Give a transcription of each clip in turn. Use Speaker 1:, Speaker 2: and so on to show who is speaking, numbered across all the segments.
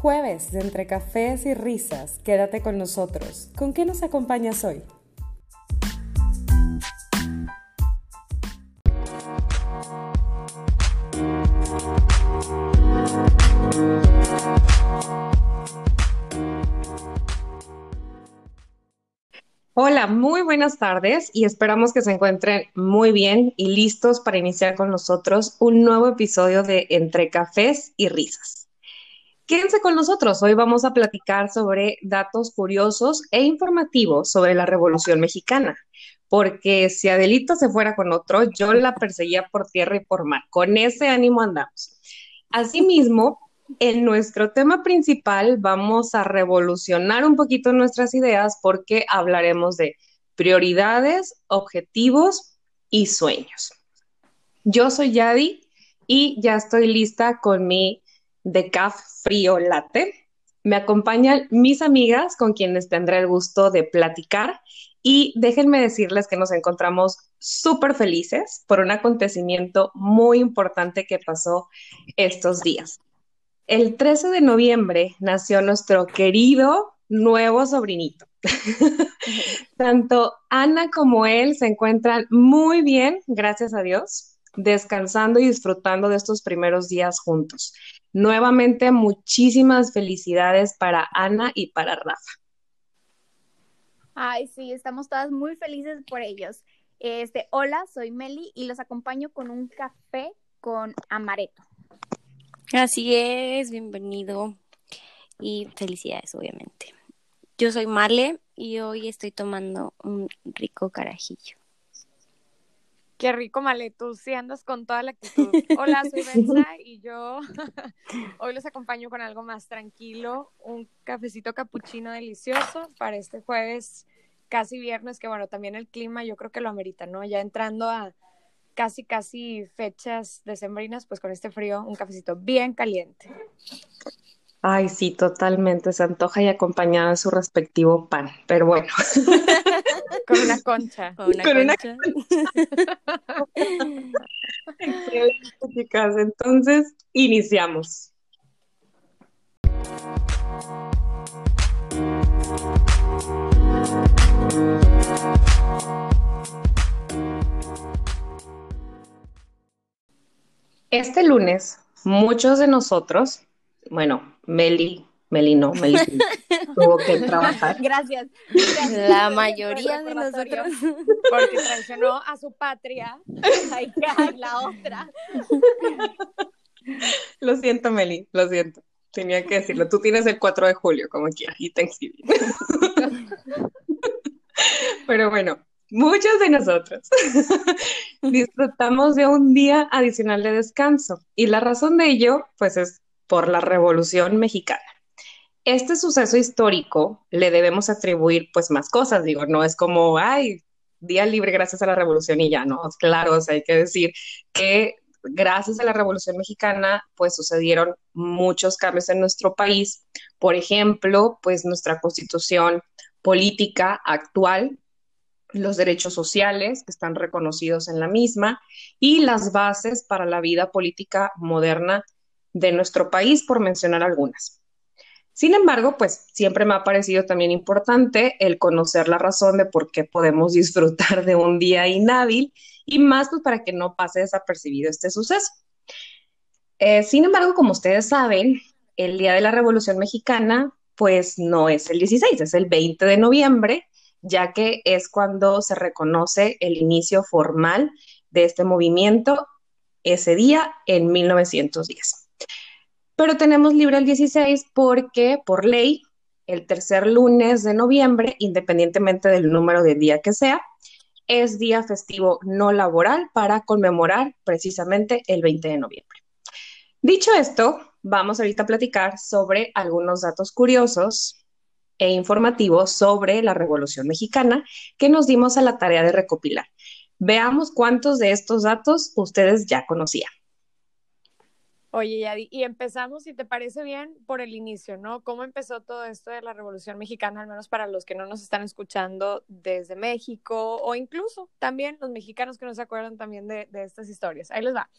Speaker 1: Jueves de entre cafés y risas, quédate con nosotros. ¿Con qué nos acompañas hoy? Hola, muy buenas tardes y esperamos que se encuentren muy bien y listos para iniciar con nosotros un nuevo episodio de Entre Cafés y Risas. Quédense con nosotros, hoy vamos a platicar sobre datos curiosos e informativos sobre la Revolución Mexicana, porque si Adelito se fuera con otro, yo la perseguía por tierra y por mar. Con ese ánimo andamos. Asimismo, en nuestro tema principal vamos a revolucionar un poquito nuestras ideas porque hablaremos de prioridades, objetivos y sueños. Yo soy Yadi y ya estoy lista con mi decaf frío latte. Me acompañan mis amigas con quienes tendré el gusto de platicar y déjenme decirles que nos encontramos súper felices por un acontecimiento muy importante que pasó estos días. El 13 de noviembre nació nuestro querido nuevo sobrinito. Tanto Ana como él se encuentran muy bien, gracias a Dios, descansando y disfrutando de estos primeros días juntos. Nuevamente, muchísimas felicidades para Ana y para Rafa.
Speaker 2: Ay, sí, estamos todas muy felices por ellos. Este, hola, soy Meli y los acompaño con un café con amaretto.
Speaker 3: Así es, bienvenido y felicidades, obviamente. Yo soy Marle y hoy estoy tomando un rico carajillo.
Speaker 4: Qué rico, Male, tú sí andas con toda la actitud. Hola, soy Benza y yo hoy los acompaño con algo más tranquilo, un cafecito capuchino delicioso para este jueves, casi viernes, que bueno, también el clima yo creo que lo amerita, ¿no? Ya entrando a casi, casi fechas decembrinas, pues con este frío, un cafecito bien caliente.
Speaker 1: Ay, sí, totalmente. Se antoja y acompañada de su respectivo pan. Pero bueno.
Speaker 4: con una concha.
Speaker 3: Con una concha.
Speaker 1: Excelente, chicas. Entonces, iniciamos. Este lunes, muchos de nosotros, bueno, Meli, Meli no, Meli tuvo que trabajar.
Speaker 2: Gracias.
Speaker 3: La mayoría de nosotros.
Speaker 4: Porque traicionó a su patria. Ay, la otra.
Speaker 1: Lo siento, Meli, lo siento. Tenía que decirlo. Tú tienes el 4 de julio, como quieras, y Thanksgiving. Pero bueno, muchos de nosotros disfrutamos de un día adicional de descanso y la razón de ello, pues es por la Revolución Mexicana. Este suceso histórico le debemos atribuir pues más cosas, digo, no es como, ay, día libre gracias a la Revolución y ya, no, claro, o sea, hay que decir que gracias a la Revolución Mexicana pues sucedieron muchos cambios en nuestro país, por ejemplo, pues nuestra constitución política actual los derechos sociales que están reconocidos en la misma y las bases para la vida política moderna de nuestro país, por mencionar algunas. Sin embargo, pues siempre me ha parecido también importante el conocer la razón de por qué podemos disfrutar de un día inhábil y más pues para que no pase desapercibido este suceso. Eh, sin embargo, como ustedes saben, el Día de la Revolución Mexicana pues no es el 16, es el 20 de noviembre ya que es cuando se reconoce el inicio formal de este movimiento ese día en 1910. Pero tenemos libre el 16 porque por ley el tercer lunes de noviembre, independientemente del número de día que sea, es día festivo no laboral para conmemorar precisamente el 20 de noviembre. Dicho esto, vamos ahorita a platicar sobre algunos datos curiosos e informativo sobre la Revolución Mexicana que nos dimos a la tarea de recopilar. Veamos cuántos de estos datos ustedes ya conocían.
Speaker 4: Oye, Yadi, y empezamos, si te parece bien, por el inicio, ¿no? ¿Cómo empezó todo esto de la Revolución Mexicana, al menos para los que no nos están escuchando desde México o incluso también los mexicanos que no se acuerdan también de, de estas historias? Ahí les va.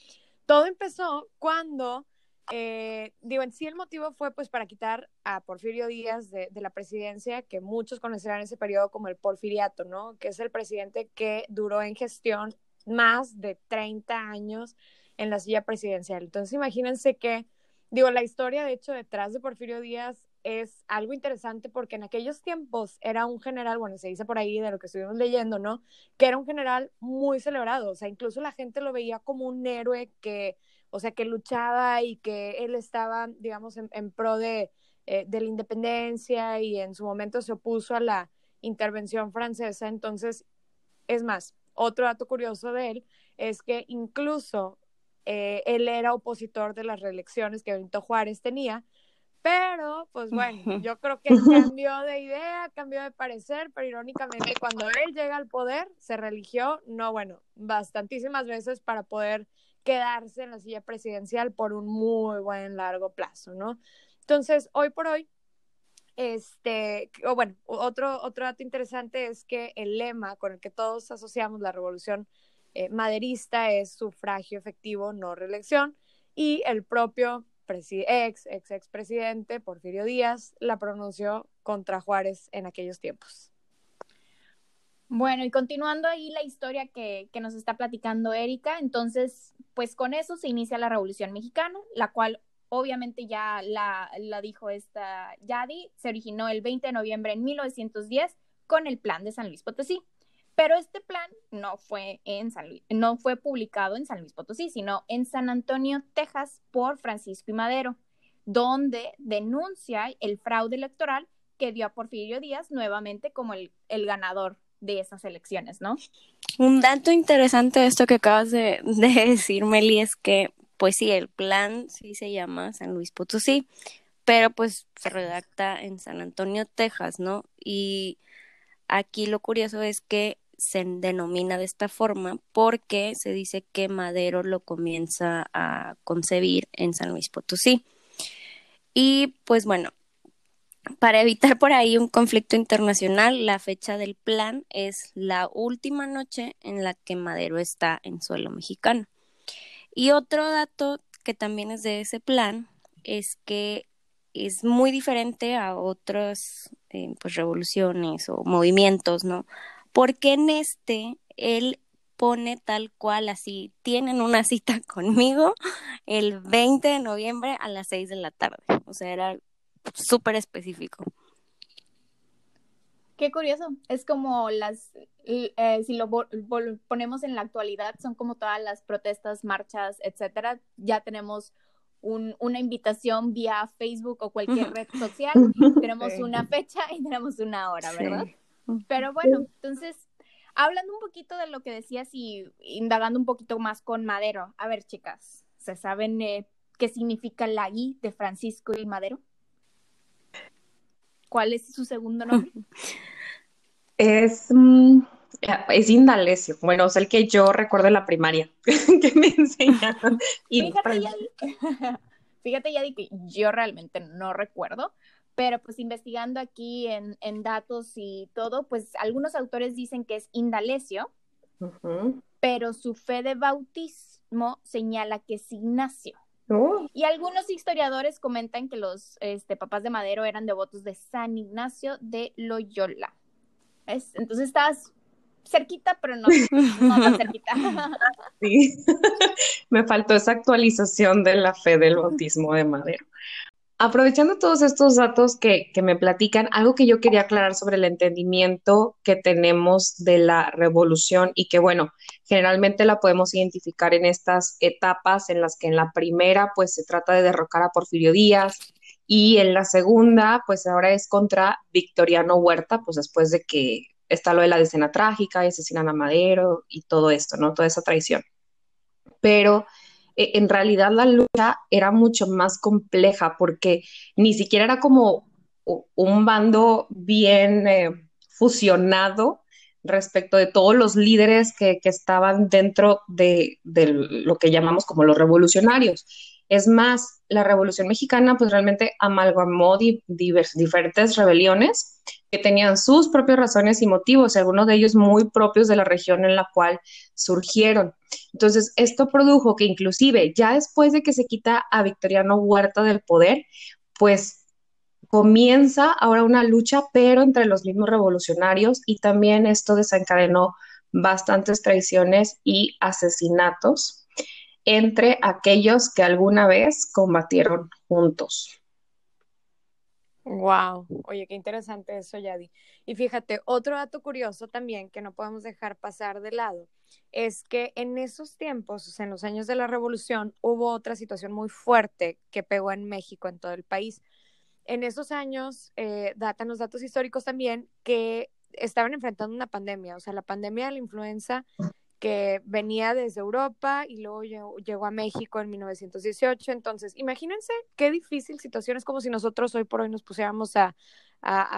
Speaker 4: Todo empezó cuando eh, digo, en sí el motivo fue pues para quitar a Porfirio Díaz de, de, la presidencia, que muchos conocerán ese periodo como el porfiriato, ¿no? Que es el presidente que duró en gestión más de 30 años en la silla presidencial. Entonces imagínense que, digo, la historia de hecho detrás de Porfirio Díaz es algo interesante porque en aquellos tiempos era un general, bueno, se dice por ahí de lo que estuvimos leyendo, ¿no? Que era un general muy celebrado, o sea, incluso la gente lo veía como un héroe que, o sea, que luchaba y que él estaba, digamos, en, en pro de, eh, de la independencia y en su momento se opuso a la intervención francesa. Entonces, es más, otro dato curioso de él es que incluso eh, él era opositor de las reelecciones que Benito Juárez tenía, pero, pues bueno, yo creo que cambió de idea, cambió de parecer, pero irónicamente cuando él llega al poder, se religió, no, bueno, bastantísimas veces para poder quedarse en la silla presidencial por un muy buen largo plazo, ¿no? Entonces, hoy por hoy, este, o bueno, otro, otro dato interesante es que el lema con el que todos asociamos la revolución eh, maderista es sufragio efectivo, no reelección, y el propio ex, ex, ex presidente Porfirio Díaz la pronunció contra Juárez en aquellos tiempos.
Speaker 2: Bueno, y continuando ahí la historia que, que nos está platicando Erika, entonces, pues con eso se inicia la Revolución Mexicana, la cual obviamente ya la, la, dijo esta Yadi, se originó el 20 de noviembre de 1910 con el plan de San Luis Potosí. Pero este plan no fue, en San Luis, no fue publicado en San Luis Potosí, sino en San Antonio, Texas, por Francisco y Madero, donde denuncia el fraude electoral que dio a Porfirio Díaz nuevamente como el, ganador de esas elecciones, ¿no?
Speaker 3: Un dato interesante de esto que acabas de, de decir, Meli, es que, pues sí, el plan sí se llama San Luis Potosí, pero pues se redacta en San Antonio, Texas, ¿no? Y aquí lo curioso es que se denomina de esta forma porque se dice que Madero lo comienza a concebir en San Luis Potosí. Y pues bueno, para evitar por ahí un conflicto internacional, la fecha del plan es la última noche en la que Madero está en suelo mexicano. Y otro dato que también es de ese plan es que es muy diferente a otras eh, pues revoluciones o movimientos, ¿no? Porque en este él pone tal cual así, tienen una cita conmigo el 20 de noviembre a las 6 de la tarde, o sea, era súper específico.
Speaker 2: Qué curioso, es como las, eh, si lo ponemos en la actualidad, son como todas las protestas, marchas, etcétera, ya tenemos un, una invitación vía Facebook o cualquier red social, tenemos una fecha y tenemos una hora, ¿verdad? Pero bueno, entonces, hablando un poquito de lo que decías y indagando un poquito más con Madero, a ver, chicas, ¿se saben eh, qué significa la I de Francisco y Madero? ¿Cuál es su segundo nombre?
Speaker 1: Es, mm, es Indalecio. Bueno, es el que yo recuerdo en la primaria que me enseñaron.
Speaker 2: Fíjate, ya, fíjate, ya que yo realmente no recuerdo, pero pues investigando aquí en, en, datos y todo, pues algunos autores dicen que es Indalecio, pero su fe de bautismo señala que es Ignacio. Oh. Y algunos historiadores comentan que los este, papás de Madero eran devotos de San Ignacio de Loyola. ¿Ves? Entonces estás cerquita, pero no, no tan cerquita.
Speaker 1: Sí, me faltó esa actualización de la fe del bautismo de Madero. Aprovechando todos estos datos que, me platican, algo que yo quería aclarar sobre el entendimiento que tenemos de la revolución y que, bueno, generalmente la podemos identificar en estas etapas en las que en la primera, pues se trata de derrocar a Porfirio Díaz y en la segunda, pues ahora es contra Victoriano Huerta, pues después de que está lo de la decena trágica y asesinan a Madero y todo esto, ¿no? Toda esa traición. Pero en realidad la lucha era mucho más compleja porque ni siquiera era como un bando bien eh, fusionado respecto de todos los líderes que, estaban dentro de, lo que llamamos como los revolucionarios. Es más, la Revolución Mexicana pues realmente amalgamó diferentes rebeliones que tenían sus propias razones y motivos, algunos de ellos muy propios de la región en la cual surgieron. Entonces, esto produjo que inclusive ya después de que se quita a Victoriano Huerta del poder, pues comienza ahora una lucha, pero entre los mismos revolucionarios y también esto desencadenó bastantes traiciones y asesinatos entre aquellos que alguna vez combatieron juntos.
Speaker 4: Wow, oye, qué interesante eso, Yadi. Y fíjate, otro dato curioso también que no podemos dejar pasar de lado es que en esos tiempos, en los años de la revolución, hubo otra situación muy fuerte que pegó en México, en todo el país. En esos años, eh, datan los datos históricos también que estaban enfrentando una pandemia, o sea, la pandemia de la influenza que venía desde Europa y luego llegó, a México en 1918. Entonces, imagínense qué difícil situación es como si nosotros hoy por hoy nos pusiéramos a,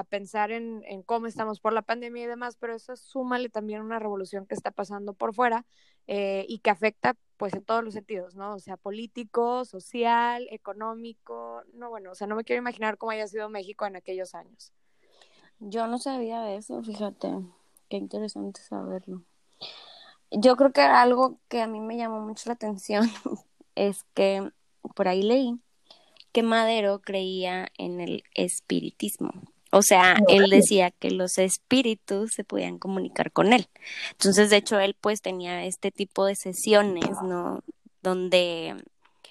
Speaker 4: pensar en, cómo estamos por la pandemia y demás, pero eso súmale también una revolución que está pasando por fuera eh, y que afecta pues en todos los sentidos, ¿no? O sea, político, social, económico, no, bueno, o sea, no me quiero imaginar cómo haya sido México en aquellos años.
Speaker 3: Yo no sabía de eso, fíjate, qué interesante saberlo. Yo creo que algo que a mí me llamó mucho la atención es que por ahí leí que Madero creía en el espiritismo. O sea, él decía que los espíritus se podían comunicar con él. Entonces, de hecho, él pues tenía este tipo de sesiones, ¿no? Donde,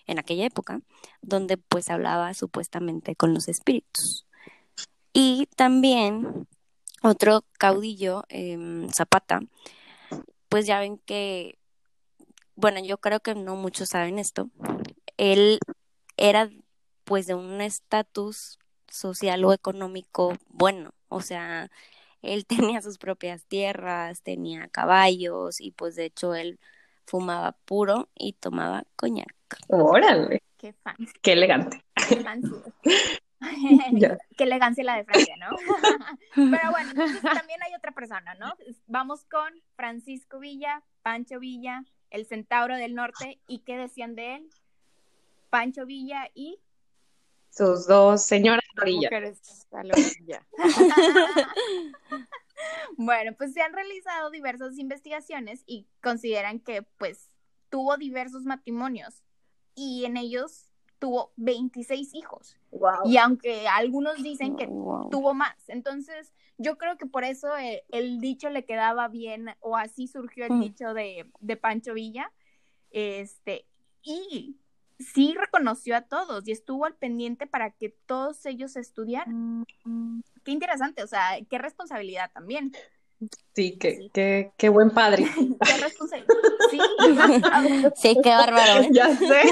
Speaker 3: en aquella época, donde pues hablaba supuestamente con los espíritus. Y también otro caudillo, em, Zapata, pues ya ven que, bueno, yo creo que no muchos saben esto, él era pues de un estatus social o económico bueno, o sea, él tenía sus propias tierras, tenía caballos y pues de hecho él fumaba puro y tomaba coñac.
Speaker 1: Órale.
Speaker 2: Qué fancy.
Speaker 1: Qué elegante.
Speaker 2: Qué fancy. Qué elegancia la de Francia, ¿no? Pero bueno, también hay otra persona, ¿no? Vamos con Francisco Villa, Pancho Villa, el Centauro del Norte, ¿y qué decían de él? Pancho Villa y
Speaker 1: sus dos señoras Villa.
Speaker 2: bueno, pues se han realizado diversas investigaciones y consideran que pues tuvo diversos matrimonios y en ellos tuvo 26 hijos. Y aunque algunos dicen que tuvo más, entonces yo creo que por eso eh, el, dicho le quedaba bien, o así surgió el mm. dicho de, de, Pancho Villa. Este, y sí reconoció a todos y estuvo al pendiente para que todos ellos estudiaran. Mm. Qué interesante, o sea, qué responsabilidad también.
Speaker 1: Sí, qué, Qué, qué, buen padre.
Speaker 2: qué responsabilidad. Sí,
Speaker 3: sí qué bárbaro. ¿eh?
Speaker 1: Ya sé.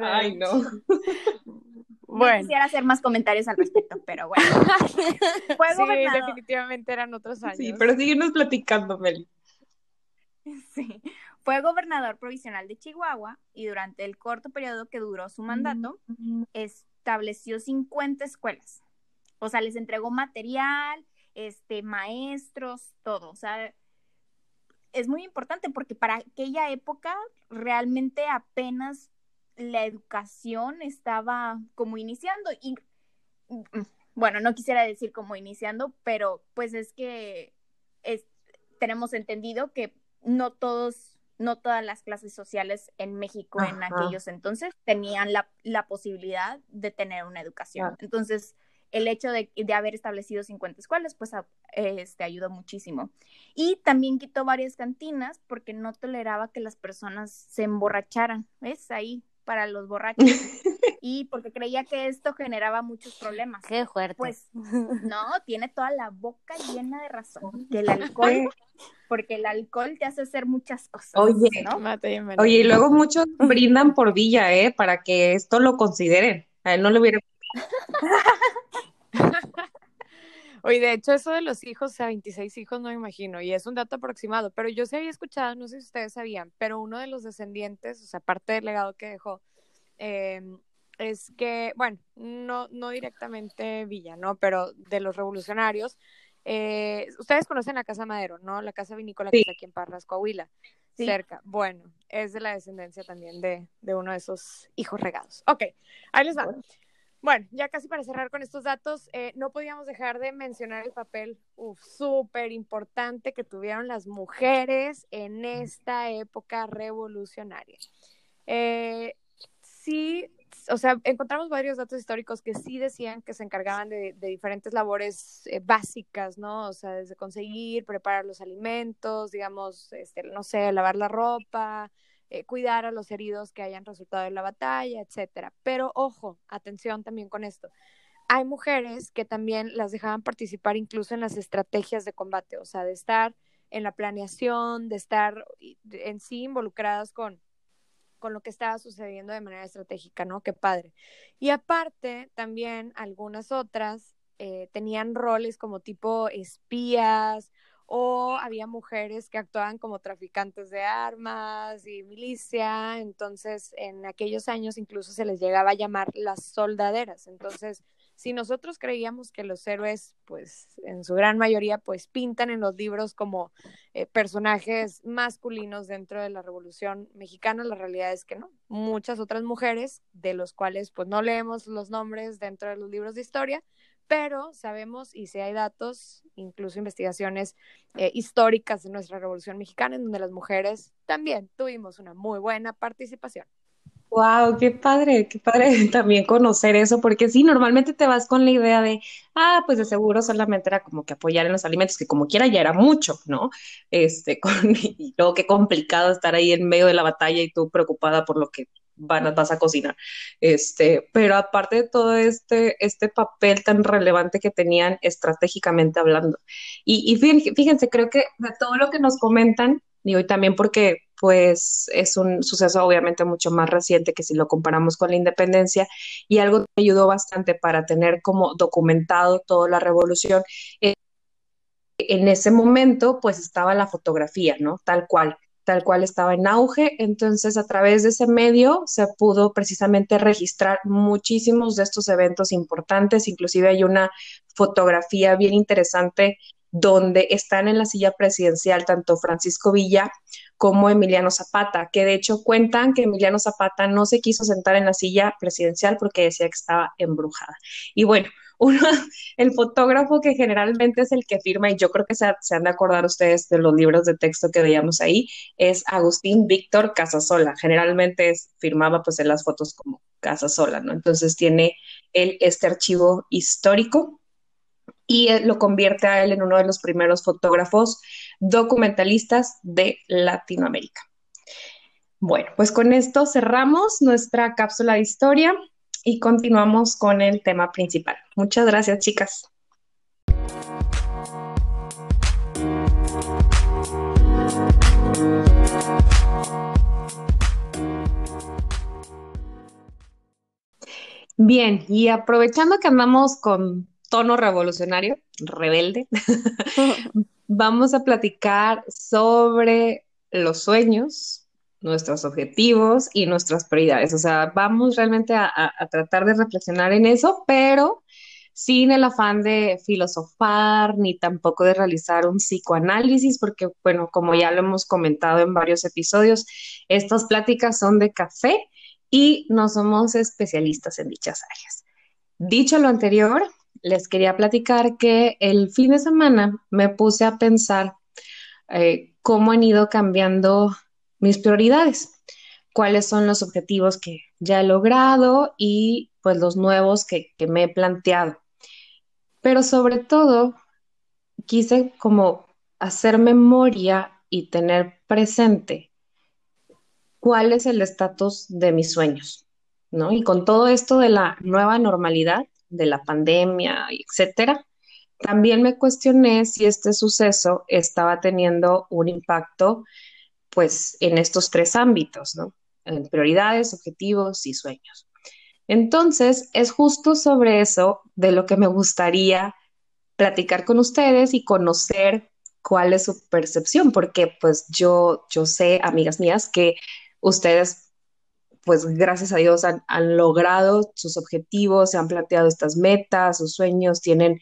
Speaker 1: Ay, no.
Speaker 2: Bueno. quisiera hacer más comentarios al respecto, pero bueno.
Speaker 4: Fue sí, definitivamente eran otros años.
Speaker 1: Sí, pero síguenos platicando, Meli.
Speaker 2: Sí. Fue gobernador provisional de Chihuahua y durante el corto periodo que duró su mandato, estableció 50 escuelas. O sea, les entregó material, este, maestros, todo. O sea, es muy importante porque para aquella época realmente apenas la educación estaba como iniciando y mm, bueno, no quisiera decir como iniciando, pero pues es que tenemos entendido que no todos, no todas las clases sociales en México en aquellos entonces tenían la, la, posibilidad de tener una educación. Entonces, el hecho de, de, haber establecido 50 escuelas, pues este, ayudó muchísimo. Y también quitó varias cantinas porque no toleraba que las personas se emborracharan. ¿Ves? Ahí para los borrachos y porque creía que esto generaba muchos problemas.
Speaker 3: Qué fuerte.
Speaker 2: Pues no, tiene toda la boca llena de razón. Que el alcohol, porque el alcohol te hace hacer muchas cosas.
Speaker 1: Oye, Oye, y luego muchos brindan por Villa, ¿eh? Para que esto lo consideren. A él no le hubiera.
Speaker 4: Oye, de hecho, eso de los hijos, o sea, 26 hijos, no me imagino, y es un dato aproximado, pero yo se había escuchado, no sé si ustedes sabían, pero uno de los descendientes, o sea, parte del legado que dejó, em, es que, bueno, no, no directamente Villa, ¿no? Pero de los revolucionarios, Eh, ustedes conocen la Casa Madero, ¿no? La casa vinícola que está aquí en Parras, Coahuila, cerca. Bueno, es de la descendencia también de, de, uno de esos hijos regados. Ok, ahí les va. Bueno, ya casi para cerrar con estos datos, eh, no podíamos dejar de mencionar el papel súper importante que tuvieron las mujeres en esta época revolucionaria. Eh, sí, o sea, encontramos varios datos históricos que sí decían que se encargaban de, diferentes labores eh, básicas, ¿no? O sea, desde conseguir, preparar los alimentos, digamos, este, no sé, lavar la ropa, eh, cuidar a los heridos que hayan resultado de la batalla, etcétera. Pero ojo, atención también con esto. Hay mujeres que también las dejaban participar incluso en las estrategias de combate, o sea, de estar en la planeación, de estar en sí involucradas con con lo que estaba sucediendo de manera estratégica, ¿no? Qué padre. Y aparte, también algunas otras eh, tenían roles como tipo espías o había mujeres que actuaban como traficantes de armas y milicia, entonces en aquellos años incluso se les llegaba a llamar las soldaderas, entonces si nosotros creíamos que los héroes, pues en su gran mayoría, pues pintan en los libros como eh, personajes masculinos dentro de la Revolución Mexicana, la realidad es que no. Muchas otras mujeres, de los cuales pues no leemos los nombres dentro de los libros de historia, pero sabemos y si hay datos, incluso investigaciones eh, históricas de nuestra Revolución Mexicana, en donde las mujeres también tuvimos una muy buena participación.
Speaker 1: Wow, qué padre, qué padre también conocer eso, porque sí, normalmente te vas con la idea de, ah, pues de seguro solamente era como que apoyar en los alimentos, que como quiera ya era mucho, ¿no? Este, con, y luego qué complicado estar ahí en medio de la batalla y tú preocupada por lo que van, vas a cocinar. Este, pero aparte de todo este, este papel tan relevante que tenían estratégicamente hablando. Y, y fíjense, fíjense, creo que de todo lo que nos comentan, y hoy también porque pues es un suceso obviamente mucho más reciente que si lo comparamos con la independencia y algo que ayudó bastante para tener como documentado toda la revolución. Eh, en ese momento pues estaba la fotografía, ¿no? Tal cual, tal cual estaba en auge, entonces a través de ese medio se pudo precisamente registrar muchísimos de estos eventos importantes, inclusive hay una fotografía bien interesante donde están en la silla presidencial tanto Francisco Villa como Emiliano Zapata, que de hecho cuentan que Emiliano Zapata no se quiso sentar en la silla presidencial porque decía que estaba embrujada. Y bueno, uno, el fotógrafo que generalmente es el que firma, y yo creo que se, han de acordar ustedes de los libros de texto que veíamos ahí, es Agustín Víctor Casasola. Generalmente firmaba pues en las fotos como Casasola, ¿no? Entonces tiene él este archivo histórico y lo convierte a él en uno de los primeros fotógrafos documentalistas de Latinoamérica. Bueno, pues con esto cerramos nuestra cápsula de historia y continuamos con el tema principal. Muchas gracias, chicas. Bien, y aprovechando que andamos con tono revolucionario, rebelde, vamos a platicar sobre los sueños, nuestros objetivos y nuestras prioridades. O sea, vamos realmente a, tratar de reflexionar en eso, pero sin el afán de filosofar ni tampoco de realizar un psicoanálisis, porque, bueno, como ya lo hemos comentado en varios episodios, estas pláticas son de café y no somos especialistas en dichas áreas. Dicho lo anterior, les quería platicar que el fin de semana me puse a pensar eh, cómo han ido cambiando mis prioridades, cuáles son los objetivos que ya he logrado y pues los nuevos que, que me he planteado. Pero sobre todo, quise como hacer memoria y tener presente cuál es el estatus de mis sueños, ¿no? Y con todo esto de la nueva normalidad, de la pandemia, etcétera, también me cuestioné si este suceso estaba teniendo un impacto, pues, en estos tres ámbitos, ¿no? Prioridades, objetivos y sueños. Entonces, es justo sobre eso de lo que me gustaría platicar con ustedes y conocer cuál es su percepción, porque pues yo, yo sé, amigas mías, que ustedes pues gracias a Dios han, logrado sus objetivos, se han planteado estas metas, sus sueños, tienen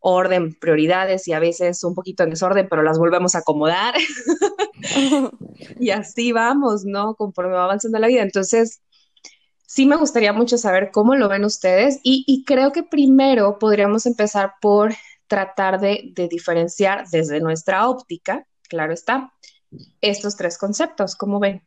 Speaker 1: orden, prioridades y a veces un poquito en desorden, pero las volvemos a acomodar. y así vamos, ¿no? Conforme va avanzando la vida. Entonces, sí me gustaría mucho saber cómo lo ven ustedes y, creo que primero podríamos empezar por tratar de, de, diferenciar desde nuestra óptica, claro está, estos tres conceptos. ¿Cómo ven?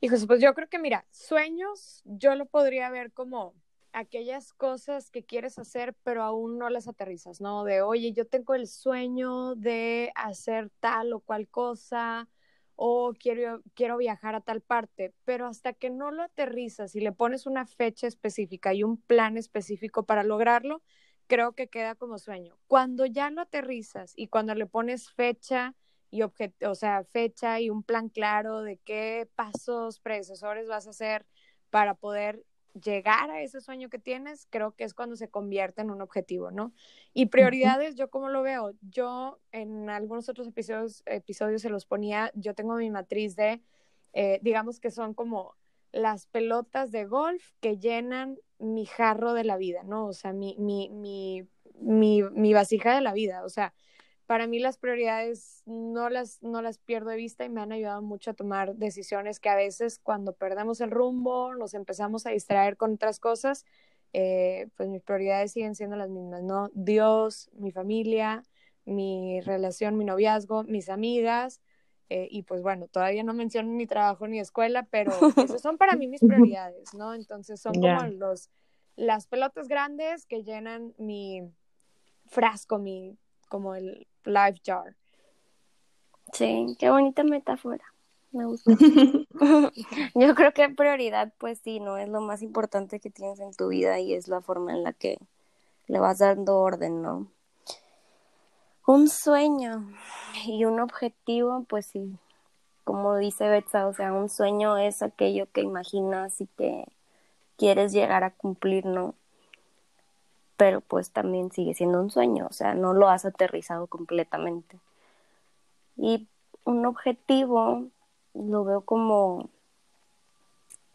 Speaker 4: Hijos, pues yo creo que mira, sueños yo lo podría ver como aquellas cosas que quieres hacer pero aún no las aterrizas, ¿no? De, oye, yo tengo el sueño de hacer tal o cual cosa o quiero, quiero viajar a tal parte, pero hasta que no lo aterrizas y le pones una fecha específica y un plan específico para lograrlo, creo que queda como sueño. Cuando ya lo aterrizas y cuando le pones fecha y objeto, o sea, fecha y un plan claro de qué pasos predecesores vas a hacer para poder llegar a ese sueño que tienes, creo que es cuando se convierte en un objetivo, ¿no? Y prioridades, yo como lo veo, yo en algunos otros episodios, episodios se los ponía, yo tengo mi matriz de, eh, digamos que son como las pelotas de golf que llenan mi jarro de la vida, ¿no? O sea, mi, mi, mi, mi, mi vasija de la vida, o sea, para mí las prioridades no las, no las pierdo de vista y me han ayudado mucho a tomar decisiones que a veces cuando perdemos el rumbo, nos empezamos a distraer con otras cosas, eh, pues mis prioridades siguen siendo las mismas, ¿no? Dios, mi familia, mi relación, mi noviazgo, mis amigas, eh, y pues bueno, todavía no menciono ni trabajo ni escuela, pero esas son para mí mis prioridades, ¿no? Entonces son como los, las pelotas grandes que llenan mi frasco, mi, como el life jar.
Speaker 3: Sí, qué bonita metáfora. Me gusta. Yo creo que prioridad, pues sí, no es lo más importante que tienes en tu vida y es la forma en la que le vas dando orden, ¿no? Un sueño y un objetivo, pues sí, como dice Betsa, o sea, un sueño es aquello que imaginas y que quieres llegar a cumplir, ¿no? Pero pues también sigue siendo un sueño, o sea, no lo has aterrizado completamente. Y un objetivo lo veo como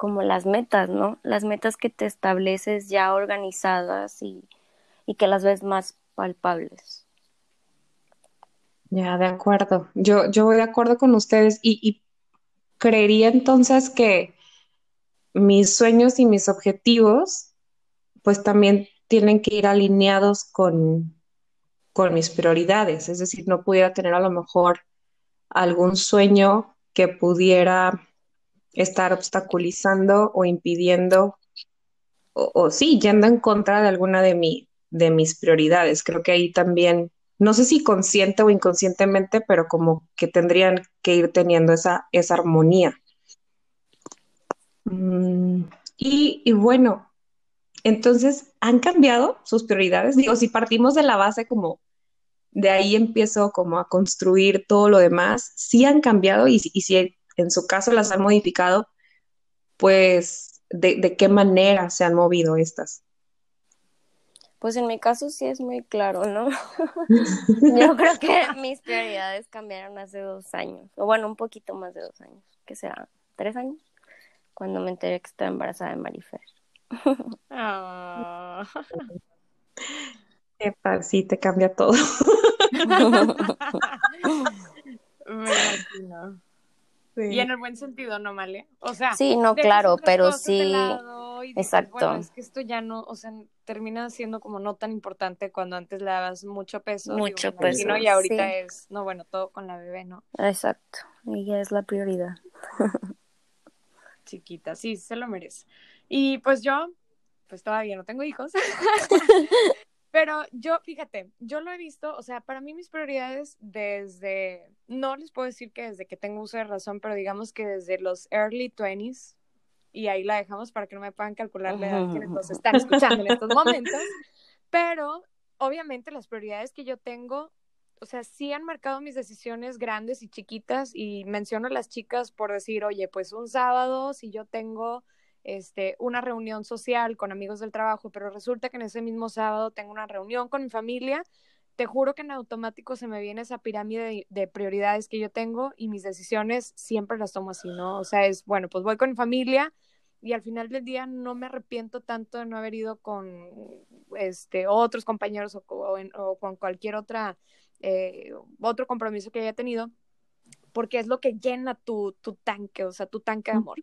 Speaker 3: como las metas, ¿no? Las metas que te estableces ya organizadas y, y que las ves más palpables.
Speaker 1: Ya, de acuerdo. Yo, yo voy de acuerdo con ustedes y, y creería entonces que mis sueños y mis objetivos, pues también tienen que ir alineados con, con mis prioridades. Es decir, no pudiera tener a lo mejor algún sueño que pudiera estar obstaculizando o impidiendo o, sí, yendo en contra de alguna de, mi, de mis prioridades. Creo que ahí también, no sé si consciente o inconscientemente, pero como que tendrían que ir teniendo esa, esa armonía. Mm, y, y, bueno, entonces, ¿han cambiado sus prioridades? Digo, si partimos de la base como de ahí empiezo como a construir todo lo demás, sí han cambiado y, si en su caso las han modificado, pues de, qué manera se han movido estas.
Speaker 3: Pues en mi caso sí es muy claro, ¿no? Yo creo que mis prioridades cambiaron hace dos años, o bueno, un poquito más de dos años, que sea tres años, cuando me enteré que estaba embarazada de Marifer.
Speaker 1: Oh. sí, te cambia todo.
Speaker 4: Y en el buen sentido, ¿no, Male? O sea,
Speaker 3: sí, no, claro, pero sí. exacto.
Speaker 4: es que esto ya no, o sea, termina siendo como no tan importante cuando antes le dabas mucho peso.
Speaker 3: Mucho peso.
Speaker 4: Y ahorita es, no, bueno, todo con la bebé, ¿no?
Speaker 3: Exacto. Ella es la prioridad.
Speaker 4: Chiquita, sí, se lo merece. Y pues yo, pues todavía no tengo hijos. Pero yo, fíjate, yo lo he visto, o sea, para mí mis prioridades desde, no les puedo decir que desde que tengo uso de razón, pero digamos que desde los early 20s, y ahí la dejamos para que no me puedan calcular la edad que nos están escuchando en estos momentos, pero obviamente las prioridades que yo tengo, o sea, sí han marcado mis decisiones grandes y chiquitas, y menciono a las chicas por decir, oye, pues un sábado, si yo tengo este, una reunión social con amigos del trabajo, pero resulta que en ese mismo sábado tengo una reunión con mi familia, te juro que en automático se me viene esa pirámide de, prioridades que yo tengo y mis decisiones siempre las tomo así, ¿no? O sea, es, bueno, pues voy con mi familia y al final del día no me arrepiento tanto de no haber ido con este, otros compañeros o, o, con cualquier otra, eh, otro compromiso que haya tenido, porque es lo que llena tu, tu tanque, o sea, tu tanque de amor.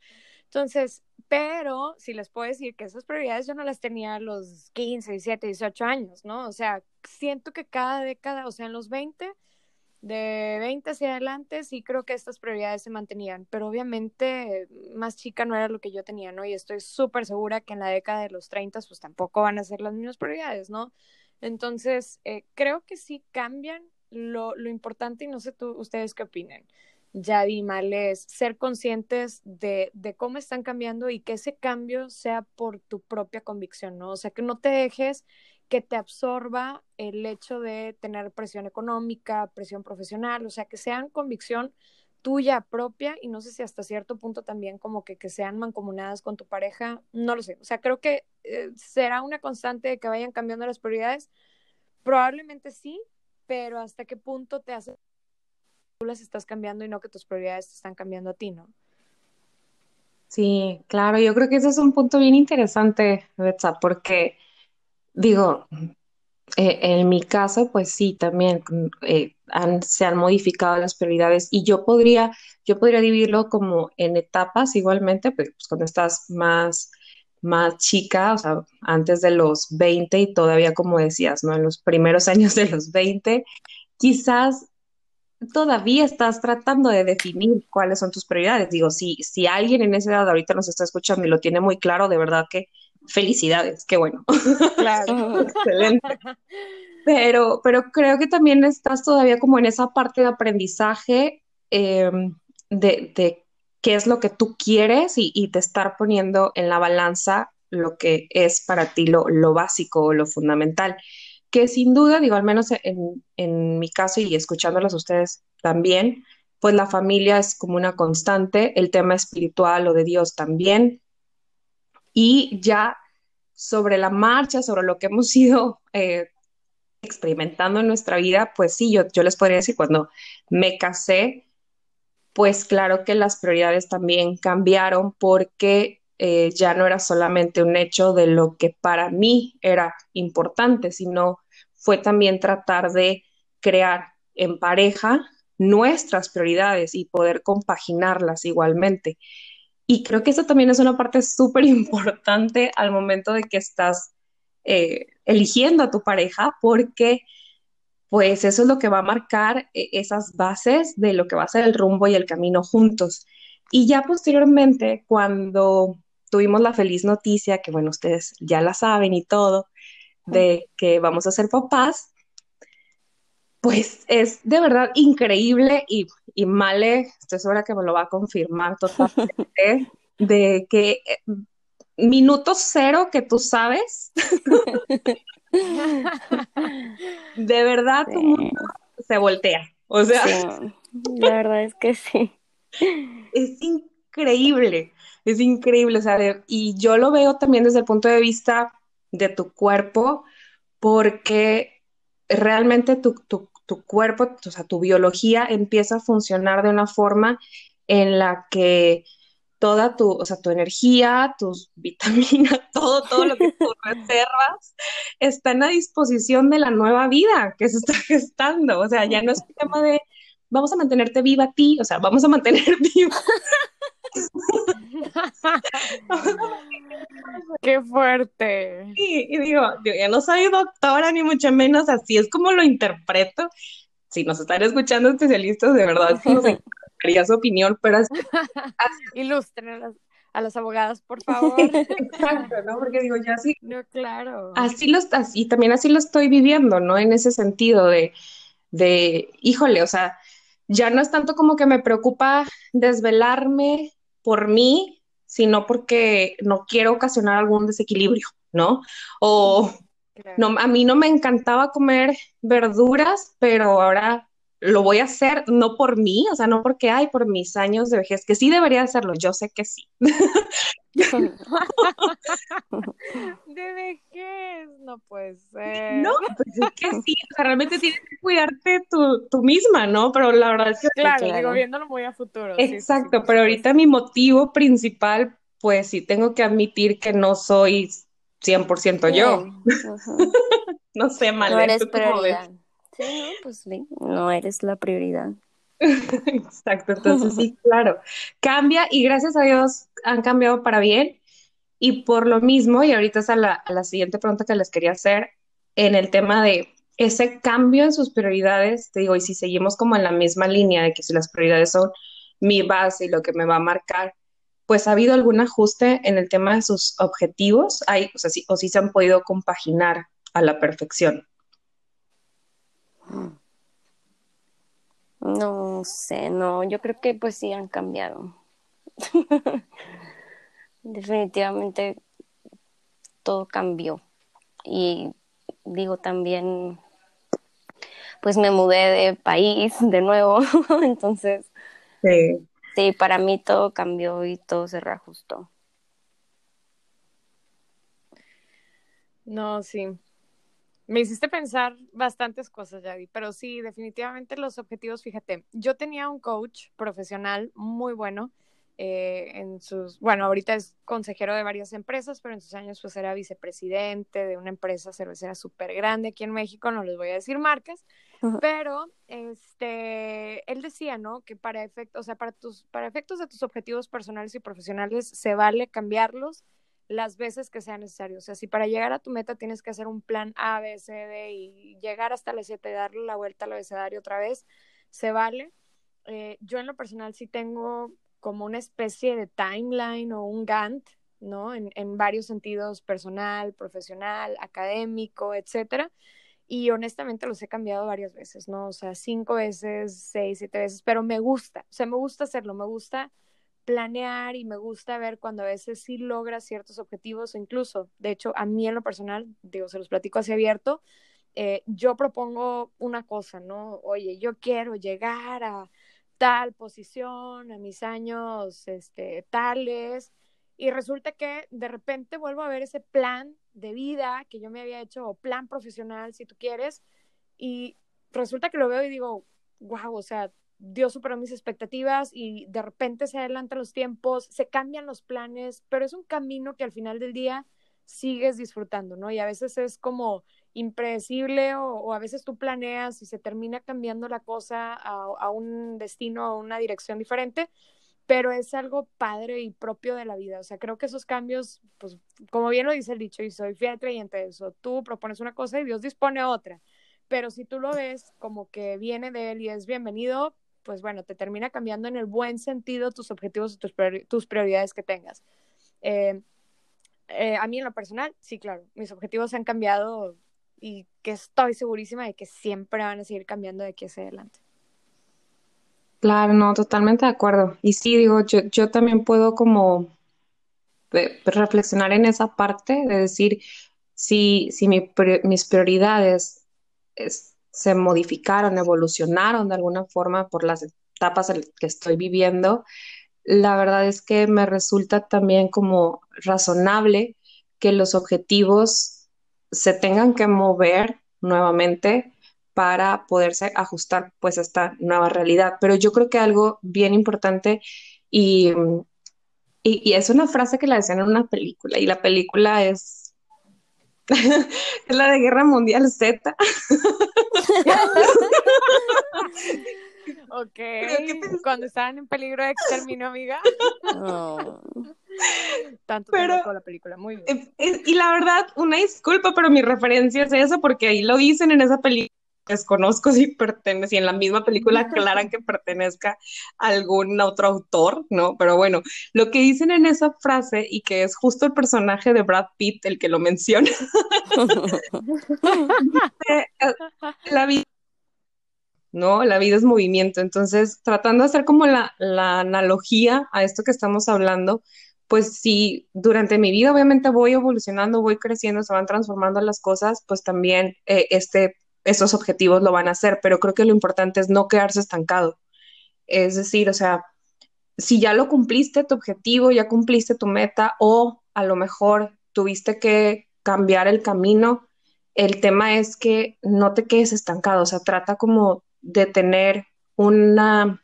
Speaker 4: Entonces, pero si les puedo decir que esas prioridades yo no las tenía a los 15, 17, 18 años, ¿no? O sea, siento que cada década, o sea, en los 20, de 20 hacia adelante, sí creo que estas prioridades se mantenían, pero obviamente más chica no era lo que yo tenía, ¿no? Y estoy súper segura que en la década de los 30, pues tampoco van a ser las mismas prioridades, ¿no? Entonces, eh, creo que sí cambian lo, lo importante y no sé tú, ustedes qué opinen ya mal es ser conscientes de, de, cómo están cambiando y que ese cambio sea por tu propia convicción, ¿no? O sea, que no te dejes que te absorba el hecho de tener presión económica, presión profesional, o sea, que sean convicción tuya propia y no sé si hasta cierto punto también como que, que sean mancomunadas con tu pareja, no lo sé, o sea, creo que eh, será una constante de que vayan cambiando las prioridades, probablemente sí, pero hasta qué punto te hace las estás cambiando y no que tus prioridades te están cambiando a ti, ¿no?
Speaker 1: Sí, claro, yo creo que ese es un punto bien interesante, Betsa, porque digo, eh, en mi caso, pues sí, también eh, se han modificado las prioridades y yo podría, yo podría dividirlo como en etapas igualmente, pues, pues cuando estás más, más chica, o sea, antes de los 20 y todavía como decías, ¿no? En los primeros años de los 20, quizás todavía estás tratando de definir cuáles son tus prioridades. Digo, si, si alguien en esa edad ahorita nos está escuchando y lo tiene muy claro, de verdad que felicidades, qué bueno. Claro. Excelente. Pero, pero creo que también estás todavía como en esa parte de aprendizaje em, de, de, qué es lo que tú quieres y, y, te estar poniendo en la balanza lo que es para ti lo, lo básico o lo fundamental que sin duda, digo, al menos en, mi caso y escuchándolos ustedes también, pues la familia es como una constante, el tema espiritual o de Dios también. Y ya sobre la marcha, sobre lo que hemos ido eh, experimentando en nuestra vida, pues sí, yo, yo les podría decir, cuando me casé, pues claro que las prioridades también cambiaron porque eh, ya no era solamente un hecho de lo que para mí era importante, sino fue también tratar de crear en pareja nuestras prioridades y poder compaginarlas igualmente. Y creo que eso también es una parte súper importante al momento de que estás eh, eligiendo a tu pareja, porque pues eso es lo que va a marcar eh, esas bases de lo que va a ser el rumbo y el camino juntos. Y ya posteriormente, cuando tuvimos la feliz noticia, que bueno, ustedes ya la saben y todo, de que vamos a ser papás, pues es de verdad increíble y, y Male, estoy segura que me lo va a confirmar totalmente, de que eh, minuto cero que tú sabes, de verdad se voltea. O sea,
Speaker 3: la verdad es que sí.
Speaker 1: Es increíble es increíble, o sea, y yo lo veo también desde el punto de vista de tu cuerpo, porque realmente tu, cuerpo, o sea, tu biología empieza a funcionar de una forma en la que toda tu, o sea, tu energía, tus vitaminas, todo, todo lo que tú reservas están a disposición de la nueva vida que se está gestando. O sea, ya no es un tema de vamos a mantenerte viva a ti, o sea, vamos a mantener viva
Speaker 4: Qué fuerte.
Speaker 1: y digo, yo ya no soy doctora ni mucho menos, así es como lo interpreto. Si nos están escuchando especialistas, de verdad, nos encantaría su opinión, pero así,
Speaker 4: ilustren a las, a las abogadas, por favor.
Speaker 1: Exacto, ¿no? Porque digo, ya sí.
Speaker 4: No, claro.
Speaker 1: Así lo, así, también así lo estoy viviendo, ¿no? En ese sentido de, de, híjole, o sea, ya no es tanto como que me preocupa desvelarme por mí, sino porque no quiero ocasionar algún desequilibrio, ¿no? O no, a mí no me encantaba comer verduras, pero ahora lo voy a hacer no por mí, o sea, no porque, hay por mis años de vejez, que sí debería hacerlo, yo sé que sí.
Speaker 4: de vejez, no puede ser.
Speaker 1: No, pues es que sí, o sea, realmente tienes que cuidarte tú, tú misma, ¿no? Pero la verdad es que...
Speaker 4: Claro, digo, viéndolo muy a futuro.
Speaker 1: Exacto, pero ahorita mi motivo principal pues sí tengo que admitir que no soy 100% yo. no sé, mal.
Speaker 3: No eres prioridad. Pues no eres la prioridad.
Speaker 1: Exacto, entonces sí, claro, cambia y gracias a Dios han cambiado para bien y por lo mismo, y ahorita es a la, la siguiente pregunta que les quería hacer, en el tema de ese cambio en sus prioridades, te digo, y si seguimos como en la misma línea de que si las prioridades son mi base y lo que me va a marcar, pues ha habido algún ajuste en el tema de sus objetivos, o si se han podido compaginar a la perfección.
Speaker 3: No sé, no, yo creo que pues sí han cambiado. Definitivamente todo cambió. Y digo también, pues me mudé de país de nuevo, entonces sí. sí, para mí todo cambió y todo se reajustó.
Speaker 4: No, sí. Me hiciste pensar bastantes cosas, Yadi, pero sí, definitivamente los objetivos, fíjate, yo tenía un coach profesional muy bueno eh, en sus, bueno, ahorita es consejero de varias empresas, pero en sus años pues era vicepresidente de una empresa cervecera súper grande aquí en México, no les voy a decir marcas, pero este, él decía, ¿no? Que para efectos, o sea, para tus, para efectos de tus objetivos personales y profesionales se vale cambiarlos las veces que sea necesario. O sea, si para llegar a tu meta tienes que hacer un plan A, B, C, D y llegar hasta la 7 y darle la vuelta al abecedario otra vez, se vale. Eh, yo en lo personal sí tengo como una especie de timeline o un Gantt, ¿no? En, en varios sentidos, personal, profesional, académico, etcétera. Y honestamente los he cambiado varias veces, ¿no? O sea, cinco veces, seis, siete veces, pero me gusta, o sea, me gusta hacerlo, me gusta planear y me gusta ver cuando a veces sí logras ciertos objetivos o incluso, de hecho, a mí en lo personal, digo, se los platico así abierto, eh, yo propongo una cosa, ¿no? Oye, yo quiero llegar a tal posición, a mis años este, tales, y resulta que de repente vuelvo a ver ese plan de vida que yo me había hecho, o plan profesional, si tú quieres, y resulta que lo veo y digo, wow, o sea, Dios superó mis expectativas y de repente se adelantan los tiempos, se cambian los planes, pero es un camino que al final del día sigues disfrutando, ¿no? Y a veces es como impredecible o, a veces tú planeas y se termina cambiando la cosa a, un destino, a una dirección diferente, pero es algo padre y propio de la vida. O sea, creo que esos cambios, pues como bien lo dice el dicho, y soy fiel creyente de eso, tú propones una cosa y Dios dispone otra. Pero si tú lo ves como que viene de Él y es bienvenido, pues bueno, te termina cambiando en el buen sentido tus objetivos y tus, tus prioridades que tengas. Eh, eh, a mí en lo personal, sí, claro, mis objetivos han cambiado y que estoy segurísima de que siempre van a seguir cambiando de aquí hacia adelante.
Speaker 1: Claro, no, totalmente de acuerdo. Y sí, digo, yo, yo también puedo como reflexionar en esa parte de decir, si, si mis prioridades se modificaron, evolucionaron de alguna forma por las etapas que estoy viviendo, la verdad es que me resulta también como razonable que los objetivos se tengan que mover nuevamente para poderse ajustar pues a esta nueva realidad. Pero yo creo que algo bien importante y, y, es una frase que la decían en una película y la película es, es la de Guerra Mundial Z.
Speaker 4: ok, cuando estaban en peligro de exterminio, amiga. Oh. Tanto pero, con la película, muy bien.
Speaker 1: y la verdad, una disculpa, pero mi referencia es esa porque ahí lo dicen en esa película. Desconozco si pertenece, si en la misma película aclaran que pertenezca a algún otro autor, ¿no? Pero bueno, lo que dicen en esa frase y que es justo el personaje de Brad Pitt el que lo menciona. la vida ¿no? La vida es movimiento. Entonces, tratando de hacer como la, la, analogía a esto que estamos hablando, pues si durante mi vida obviamente voy evolucionando, voy creciendo, se van transformando las cosas, pues también eh, este, estos objetivos lo van a hacer, pero creo que lo importante es no quedarse estancado. Es decir, o sea, si ya lo cumpliste tu objetivo, ya cumpliste tu meta o a lo mejor tuviste que cambiar el camino, el tema es que no te quedes estancado, o sea, trata como de tener una,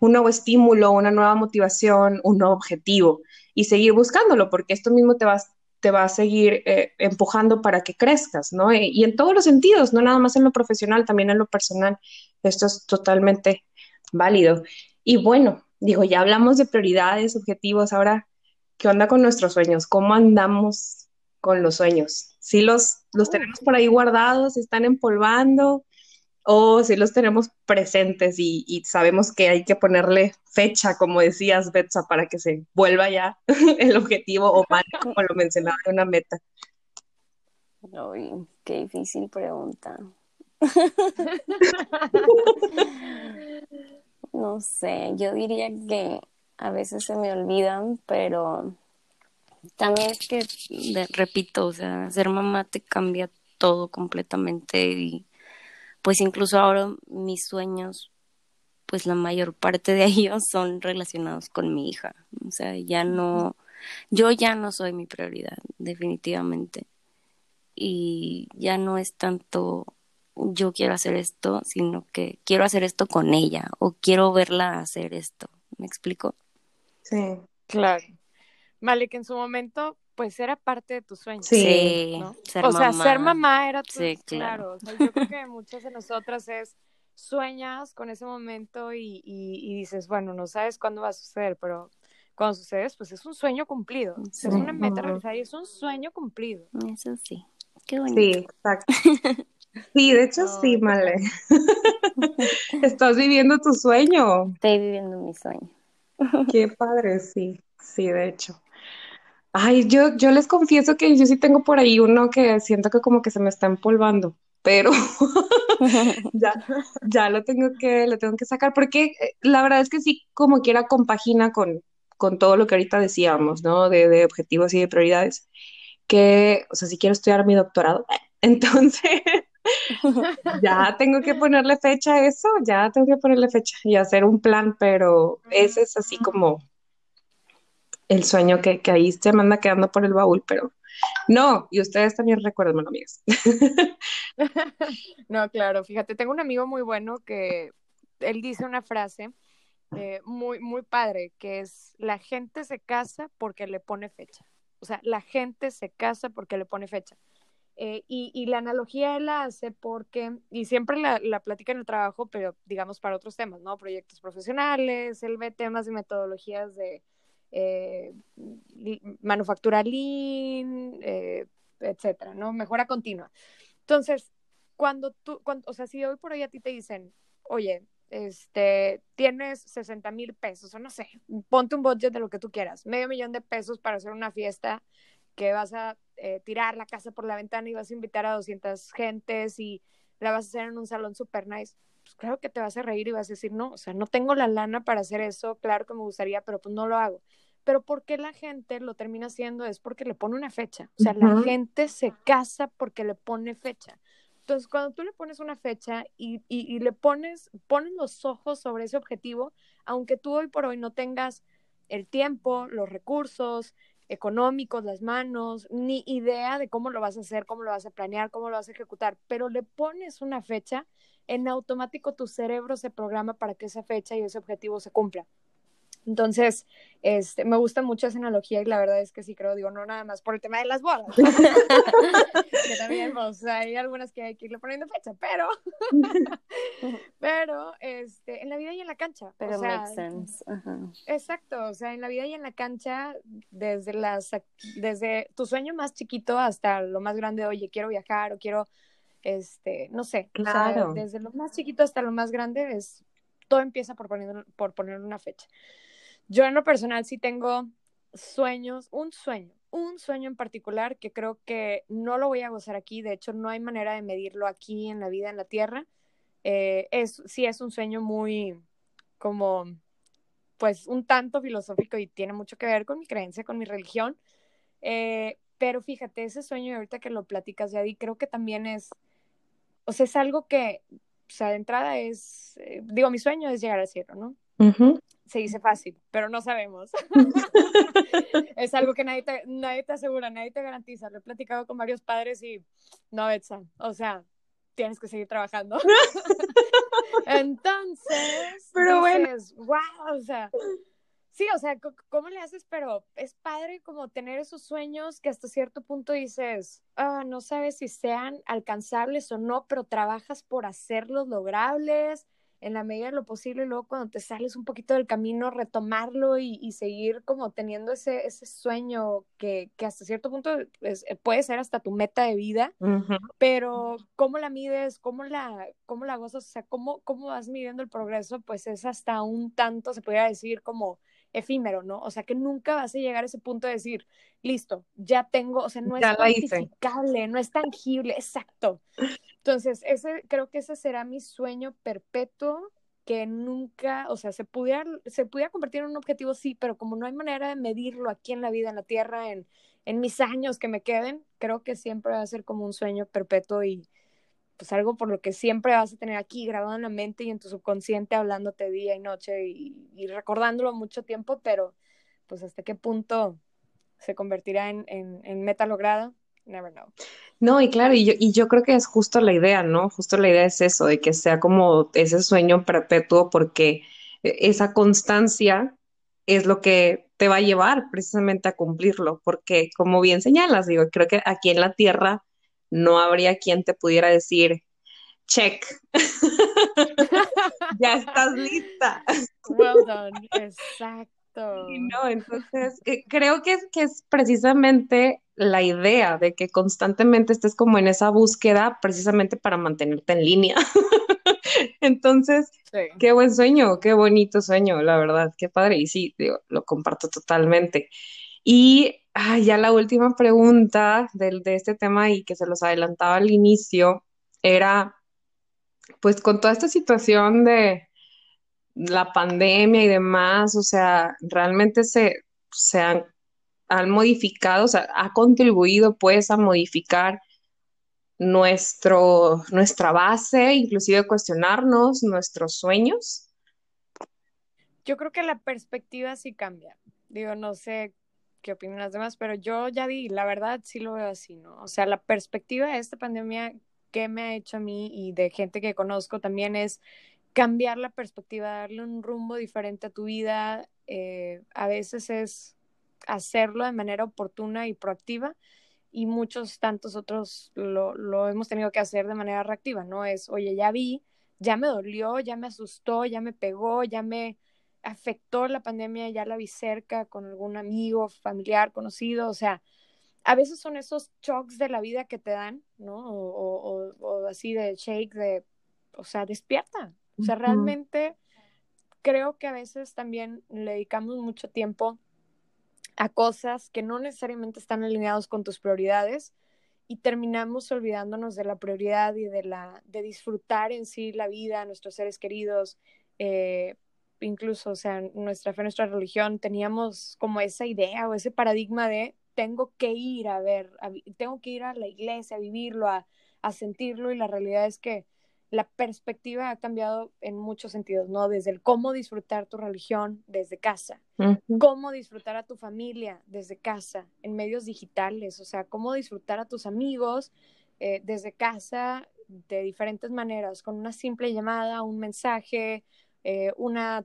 Speaker 1: un nuevo estímulo, una nueva motivación, un nuevo objetivo y seguir buscándolo, porque esto mismo te va, te va a seguir eh, empujando para que crezcas, ¿no? Y, y en todos los sentidos, no nada más en lo profesional, también en lo personal. Esto es totalmente válido. Y bueno, digo, ya hablamos de prioridades, objetivos, ahora, ¿qué onda con nuestros sueños? ¿Cómo andamos con los sueños? ¿Sí los, los tenemos por ahí guardados, están empolvando? ¿O si los tenemos presentes y, y sabemos que hay que ponerle fecha, como decías, Betsa, para que se vuelva ya el objetivo o mal, como lo mencionaba, una meta?
Speaker 3: Uy, qué difícil pregunta. No sé, yo diría que a veces se me olvidan, pero también es que, repito, o sea, ser mamá te cambia todo completamente y pues incluso ahora mis sueños, pues la mayor parte de ellos son relacionados con mi hija. O sea, ya no, yo ya no soy mi prioridad, definitivamente. Y ya no es tanto yo quiero hacer esto, sino que quiero hacer esto con ella o quiero verla hacer esto. ¿Me explico?
Speaker 1: Sí.
Speaker 4: Claro. Vale, que en su momento, pues era parte de tus sueños.
Speaker 1: Sí.
Speaker 4: ¿no?
Speaker 3: ser
Speaker 4: o sea,
Speaker 3: mamá.
Speaker 4: ser mamá era tu,
Speaker 3: Sí,
Speaker 4: claro.
Speaker 3: claro.
Speaker 4: o sea, yo creo que muchas de nosotras es sueñas con ese momento y, y, y dices, bueno, no sabes cuándo va a suceder, pero cuando sucede, pues es un sueño cumplido.
Speaker 3: Sí.
Speaker 4: Es una meta realizada y es un sueño cumplido.
Speaker 3: Eso sí. Qué bonito.
Speaker 1: Sí, exacto. Sí, de hecho sí, Male. Estás viviendo tu sueño.
Speaker 3: Estoy viviendo mi sueño.
Speaker 1: Qué padre, sí, sí, de hecho. Ay, yo, yo les confieso que yo sí tengo por ahí uno que siento que como que se me está empolvando, pero ya, ya lo tengo que, lo tengo que sacar, porque eh, la verdad es que sí, como quiera, compagina con, con todo lo que ahorita decíamos, ¿no? De, de objetivos y de prioridades. Que, o sea, si quiero estudiar mi doctorado, entonces ya tengo que ponerle fecha a eso, ya tengo que ponerle fecha y hacer un plan, pero ese es así como el sueño que, que ahí se me anda quedando por el baúl, pero no, y ustedes también recuérdenmelo, amigas.
Speaker 4: No, claro, fíjate, tengo un amigo muy bueno que él dice una frase eh, muy, muy padre, que es, la gente se casa porque le pone fecha. O sea, la gente se casa porque le pone fecha. Eh, y, y la analogía él la hace porque, y siempre la, la platica en el trabajo, pero digamos para otros temas, ¿no? Proyectos profesionales, él ve temas y metodologías de eh, manufactura lean, eh, etcétera, ¿no? Mejora continua. Entonces, cuando tú, cuando, o sea, si hoy por hoy a ti te dicen, oye, este, tienes 60 mil pesos, o no sé, ponte un budget de lo que tú quieras, medio millón de pesos para hacer una fiesta que vas a eh, tirar la casa por la ventana y vas a invitar a 200 gentes y la vas a hacer en un salón super nice, pues claro que te vas a reír y vas a decir, no, o sea, no tengo la lana para hacer eso, claro que me gustaría, pero pues no lo hago. Pero ¿por qué la gente lo termina haciendo? Es porque le pone una fecha. O sea, la gente se casa porque le pone fecha. Entonces, cuando tú le pones una fecha y, y, y le pones, pones los ojos sobre ese objetivo, aunque tú hoy por hoy no tengas el tiempo, los recursos económicos, las manos, ni idea de cómo lo vas a hacer, cómo lo vas a planear, cómo lo vas a ejecutar, pero le pones una fecha, en automático tu cerebro se programa para que esa fecha y ese objetivo se cumpla. Entonces, este, me gusta mucho esa analogía y la verdad es que sí creo, digo, no nada más por el tema de las bodas, que también, pues, hay algunas que hay que irle poniendo fecha, pero, pero, este, en la vida y en la cancha,
Speaker 3: Pero
Speaker 4: o sea,
Speaker 3: makes sense.
Speaker 4: Exacto, o sea, en la vida y en la cancha, desde las, desde tu sueño más chiquito hasta lo más grande, oye, quiero viajar o quiero, este, no sé, o sea,
Speaker 1: Claro.
Speaker 4: desde lo más chiquito hasta lo más grande es, todo empieza por poner, por poner una fecha. Yo en lo personal sí tengo sueños, un sueño, un sueño en particular que creo que no lo voy a gozar aquí, de hecho no hay manera de medirlo aquí en la vida, en la tierra. Eh, es, sí es un sueño muy como, pues un tanto filosófico y tiene mucho que ver con mi creencia, con mi religión. Eh, pero fíjate, ese sueño, y ahorita que lo platicas, Yadi, creo que también es, o sea, es algo que, o sea, de entrada es, eh, digo, mi sueño es llegar al cielo, ¿no?
Speaker 1: Ujú.
Speaker 4: Se dice fácil, pero no sabemos. es algo que nadie te, nadie te asegura, nadie te garantiza. Lo he platicado con varios padres y no, Betsa, o sea, tienes que seguir trabajando. Entonces,
Speaker 1: Pero bueno.
Speaker 4: wow, o sea, Sí, o sea, ¿cómo le haces? Pero es padre como tener esos sueños que hasta cierto punto dices, ah, no sabes si sean alcanzables o no, pero trabajas por hacerlos logrables en la medida de lo posible y luego cuando te sales un poquito del camino, retomarlo y, seguir como teniendo ese, ese sueño que, que hasta cierto punto puede ser hasta tu meta de vida, pero cómo la mides, cómo la, cómo la gozas, o sea, cómo, cómo vas midiendo el progreso, pues es hasta un tanto, se podría decir, como efímero, ¿no? O sea, que nunca vas a llegar a ese punto de decir, listo, ya tengo, o sea, no es cuantificable, no es tangible, exacto. Entonces, ese, creo que ese será mi sueño perpetuo, que nunca, o sea, se pudiera, se pudiera convertir en un objetivo, sí, pero como no hay manera de medirlo aquí en la vida, en la tierra, en, en mis años que me queden, creo que siempre va a ser como un sueño perpetuo y, pues algo por lo que siempre vas a tener aquí grabado en la mente y en tu subconsciente hablándote día y noche y, recordándolo mucho tiempo, pero pues hasta qué punto se convertirá en, en, meta lograda, never know.
Speaker 1: No, y claro, y yo, y yo creo que es justo la idea, ¿no? Justo la idea es eso, de que sea como ese sueño perpetuo, porque esa constancia es lo que te va a llevar precisamente a cumplirlo, porque como bien señalas, digo, creo que aquí en la Tierra no habría quien te pudiera decir, check, ya estás lista.
Speaker 4: Well done, exacto.
Speaker 1: No, entonces eh, creo que que es precisamente la idea de que constantemente estés como en esa búsqueda precisamente para mantenerte en línea. Entonces, qué buen sueño, qué bonito sueño, la verdad, qué padre. Y sí, digo, lo comparto totalmente. Y ya la última pregunta del, de este tema y que se los adelantaba al inicio era, pues con toda esta situación de la pandemia y demás, o sea, realmente se, se han, han modificado, o sea, ha contribuido pues a modificar nuestro, nuestra base, inclusive cuestionarnos nuestros sueños?
Speaker 4: Yo creo que la perspectiva sí cambia. Digo, no sé qué opinan las demás, pero yo ya vi, la verdad sí lo veo así, ¿no? O sea, la perspectiva de esta pandemia que me ha hecho a mí y de gente que conozco también es cambiar la perspectiva, darle un rumbo diferente a tu vida. Eh, a veces es hacerlo de manera oportuna y proactiva y muchos tantos otros lo, lo hemos tenido que hacer de manera reactiva, ¿no? Es, oye, ya vi, ya me dolió, ya me asustó, ya me pegó, ya me afectó la pandemia, ya la vi cerca con algún amigo, familiar, conocido, o sea, a veces son esos shocks de la vida que te dan, ¿no? O, o, así de shake, de, o sea, despierta. O sea, realmente creo que a veces también le dedicamos mucho tiempo a cosas que no necesariamente están alineados con tus prioridades y terminamos olvidándonos de la prioridad y de la de disfrutar en sí la vida, nuestros seres queridos, eh, incluso, o sea, nuestra fe, nuestra religión, teníamos como esa idea o ese paradigma de tengo que ir a ver, tengo que ir a la iglesia, a vivirlo, a, a sentirlo, y la realidad es que la perspectiva ha cambiado en muchos sentidos, ¿no? Desde el cómo disfrutar tu religión desde casa, cómo disfrutar a tu familia desde casa, en medios digitales, o sea, cómo disfrutar a tus amigos eh, desde casa de diferentes maneras, con una simple llamada, un mensaje, eh, una,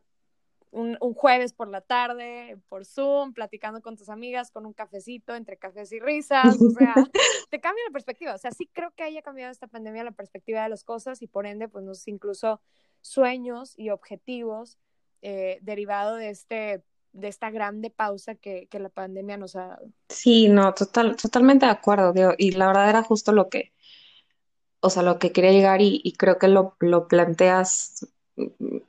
Speaker 4: un, jueves por la tarde por Zoom, platicando con tus amigas, con un cafecito, entre cafés y risas, o sea, te cambia la perspectiva. O sea, sí creo que haya cambiado esta pandemia la perspectiva de las cosas y por ende, pues nos incluso sueños y objetivos eh, derivado de este de esta grande pausa que, que, la pandemia nos ha dado.
Speaker 1: Sí, no, total, totalmente de acuerdo, digo, y la verdad era justo lo que, o sea, lo que quería llegar y, y creo que lo, lo planteas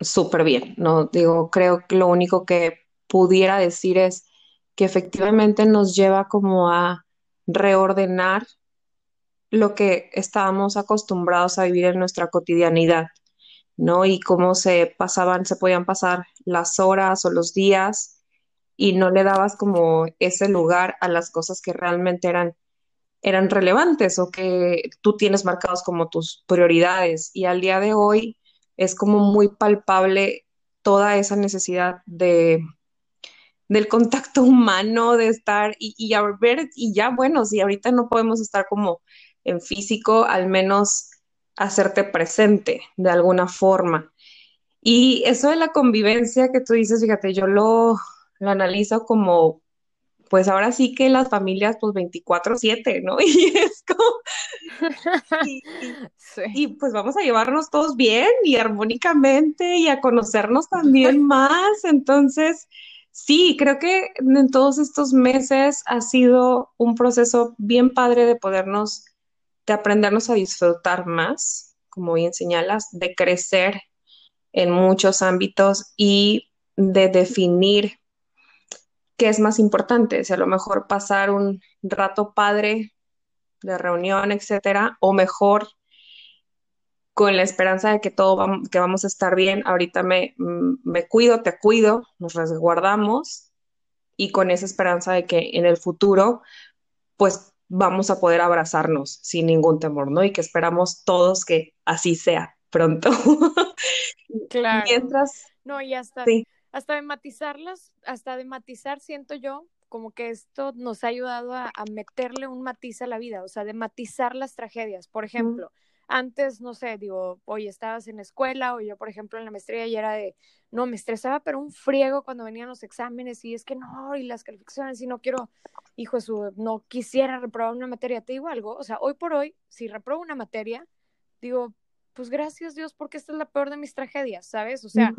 Speaker 1: súper bien, ¿no? Digo, creo que lo único que pudiera decir es que efectivamente nos lleva como a reordenar lo que estábamos acostumbrados a vivir en nuestra cotidianidad, ¿no? Y cómo se pasaban, se podían pasar las horas o los días y no le dabas como ese lugar a las cosas que realmente eran eran relevantes o que tú tienes marcados como tus prioridades. Y al día de hoy, es como muy palpable toda esa necesidad de del contacto humano, de estar y, y a ver, y ya bueno, si ahorita no podemos estar como en físico, al menos hacerte presente de alguna forma. Y eso de la convivencia que tú dices, fíjate, yo lo, lo analizo como, pues ahora sí que las familias, pues 24/7, ¿no? Y es como, y,
Speaker 4: Sí.
Speaker 1: y, pues vamos a llevarnos todos bien y armónicamente y a conocernos también más. Entonces, sí, creo que en todos estos meses ha sido un proceso bien padre de podernos, de aprendernos a disfrutar más, como bien señalas, de crecer en muchos ámbitos y de definir qué es más importante, si a lo mejor pasar un rato padre de reunión, etcétera, o mejor con la esperanza de que todo vamos, que vamos a estar bien. Ahorita me, me cuido, te cuido, nos resguardamos y con esa esperanza de que en el futuro, pues vamos a poder abrazarnos sin ningún temor, ¿no? Y que esperamos todos que así sea pronto.
Speaker 4: Claro.
Speaker 1: Mientras,
Speaker 4: No, y hasta,
Speaker 1: sí.
Speaker 4: Hasta de matizarlas, hasta de matizar, siento yo, como que esto nos ha ayudado a, a meterle un matiz a la vida, o sea, de matizar las tragedias. Por ejemplo, antes, no sé, digo, oye, estabas en la escuela, o yo, por ejemplo, en la maestría y era de, no, me estresaba, pero un friego cuando venían los exámenes, y es que no, y las calificaciones, y no quiero, hijo de su, no quisiera reprobar una materia. Te digo algo, o sea, hoy por hoy, si repruebo una materia, digo, pues gracias Dios, porque esta es la peor de mis tragedias, ¿sabes? O sea.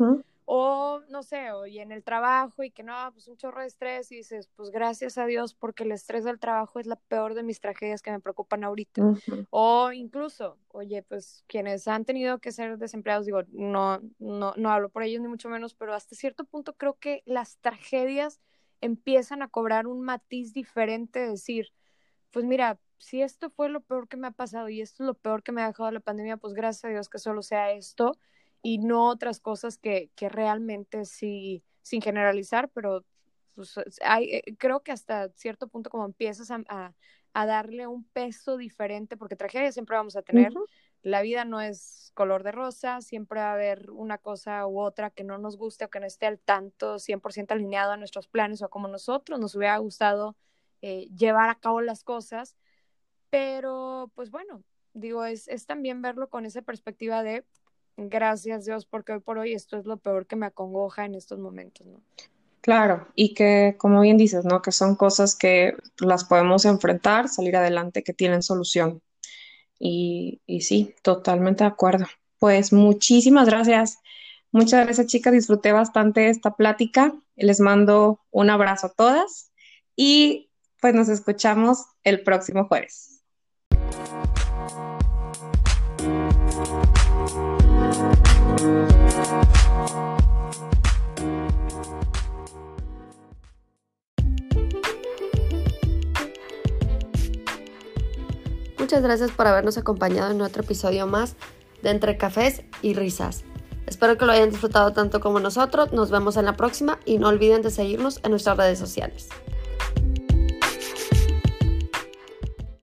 Speaker 4: O no sé, o y en el trabajo y que no, pues un chorro de estrés y dices, pues gracias a Dios porque el estrés del trabajo es la peor de mis tragedias que me preocupan ahorita. O incluso, oye, pues quienes han tenido que ser desempleados, digo, no, no, no hablo por ellos ni mucho menos, pero hasta cierto punto creo que las tragedias empiezan a cobrar un matiz diferente, de decir, pues mira, si esto fue lo peor que me ha pasado y esto es lo peor que me ha dejado la pandemia, pues gracias a Dios que solo sea esto y no otras cosas que, que realmente sí, sin generalizar, pero pues, hay, eh, creo que hasta cierto punto como empiezas a, a, a darle un peso diferente, porque tragedia siempre vamos a tener, la vida no es color de rosa, siempre va a haber una cosa u otra que no nos guste o que no esté al tanto 100% alineado a nuestros planes o a como nosotros nos hubiera gustado eh, llevar a cabo las cosas, pero pues bueno, digo, es, es también verlo con esa perspectiva de gracias Dios, porque hoy por hoy esto es lo peor que me acongoja en estos momentos, ¿no?
Speaker 1: Claro, y que, como bien dices, ¿no? Que son cosas que las podemos enfrentar, salir adelante, que tienen solución. Y, y sí, totalmente de acuerdo. Pues muchísimas gracias. Muchas gracias, chicas. Disfruté bastante esta plática. Les mando un abrazo a todas y pues nos escuchamos el próximo jueves.
Speaker 5: Muchas gracias por habernos acompañado en otro episodio más de Entre Cafés y Risas. Espero que lo hayan disfrutado tanto como nosotros. Nos vemos en la próxima y no olviden de seguirnos en nuestras redes sociales.